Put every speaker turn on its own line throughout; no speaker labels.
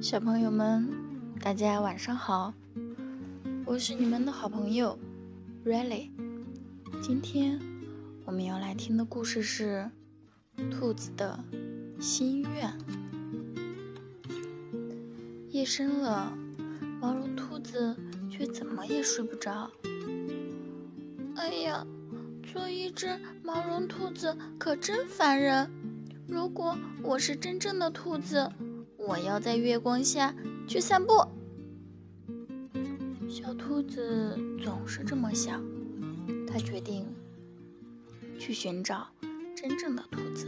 小朋友们，大家晚上好，我是你们的好朋友 Riley。今天我们要来听的故事是《兔子的心愿》。夜深了，毛绒兔子却怎么也睡不着。哎呀，做一只毛绒兔子可真烦人！如果我是真正的兔子。我要在月光下去散步。小兔子总是这么想，它决定去寻找真正的兔子。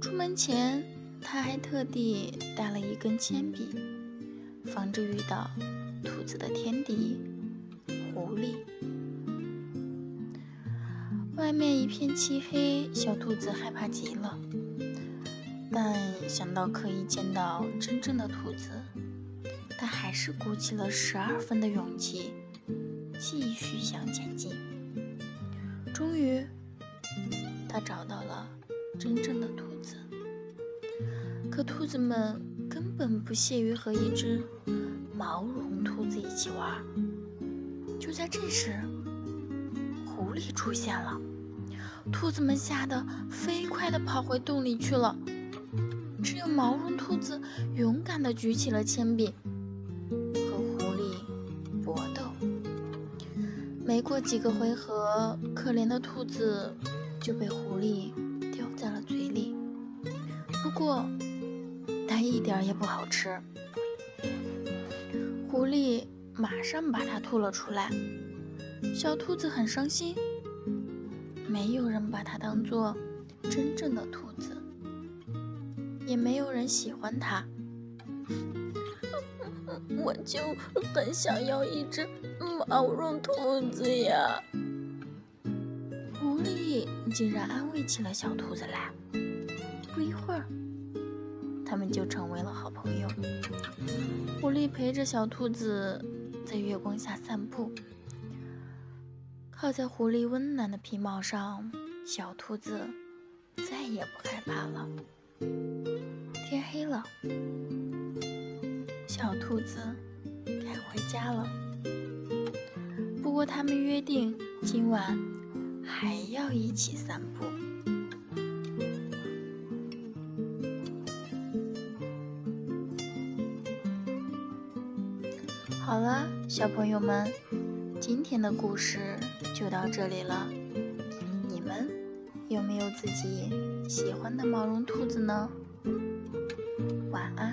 出门前，它还特地带了一根铅笔，防止遇到兔子的天敌——狐狸。外面一片漆黑，小兔子害怕极了。但想到可以见到真正的兔子，它还是鼓起了十二分的勇气，继续向前进。终于，他找到了真正的兔子。可兔子们根本不屑于和一只毛绒兔子一起玩。就在这时，狐狸出现了，兔子们吓得飞快地跑回洞里去了。只有毛绒兔子勇敢地举起了铅笔，和狐狸搏斗。没过几个回合，可怜的兔子就被狐狸叼在了嘴里。不过，它一点也不好吃。狐狸马上把它吐了出来。小兔子很伤心，没有人把它当做真正的兔子。也没有人喜欢它，我就很想要一只毛绒兔子呀！狐狸竟然安慰起了小兔子来。不一会儿，他们就成为了好朋友。狐狸陪着小兔子在月光下散步，靠在狐狸温暖的皮毛上，小兔子再也不害怕了。天黑了，小兔子该回家了。不过他们约定今晚还要一起散步。好了，小朋友们，今天的故事就到这里了。你们有没有自己喜欢的毛绒兔子呢？晚安。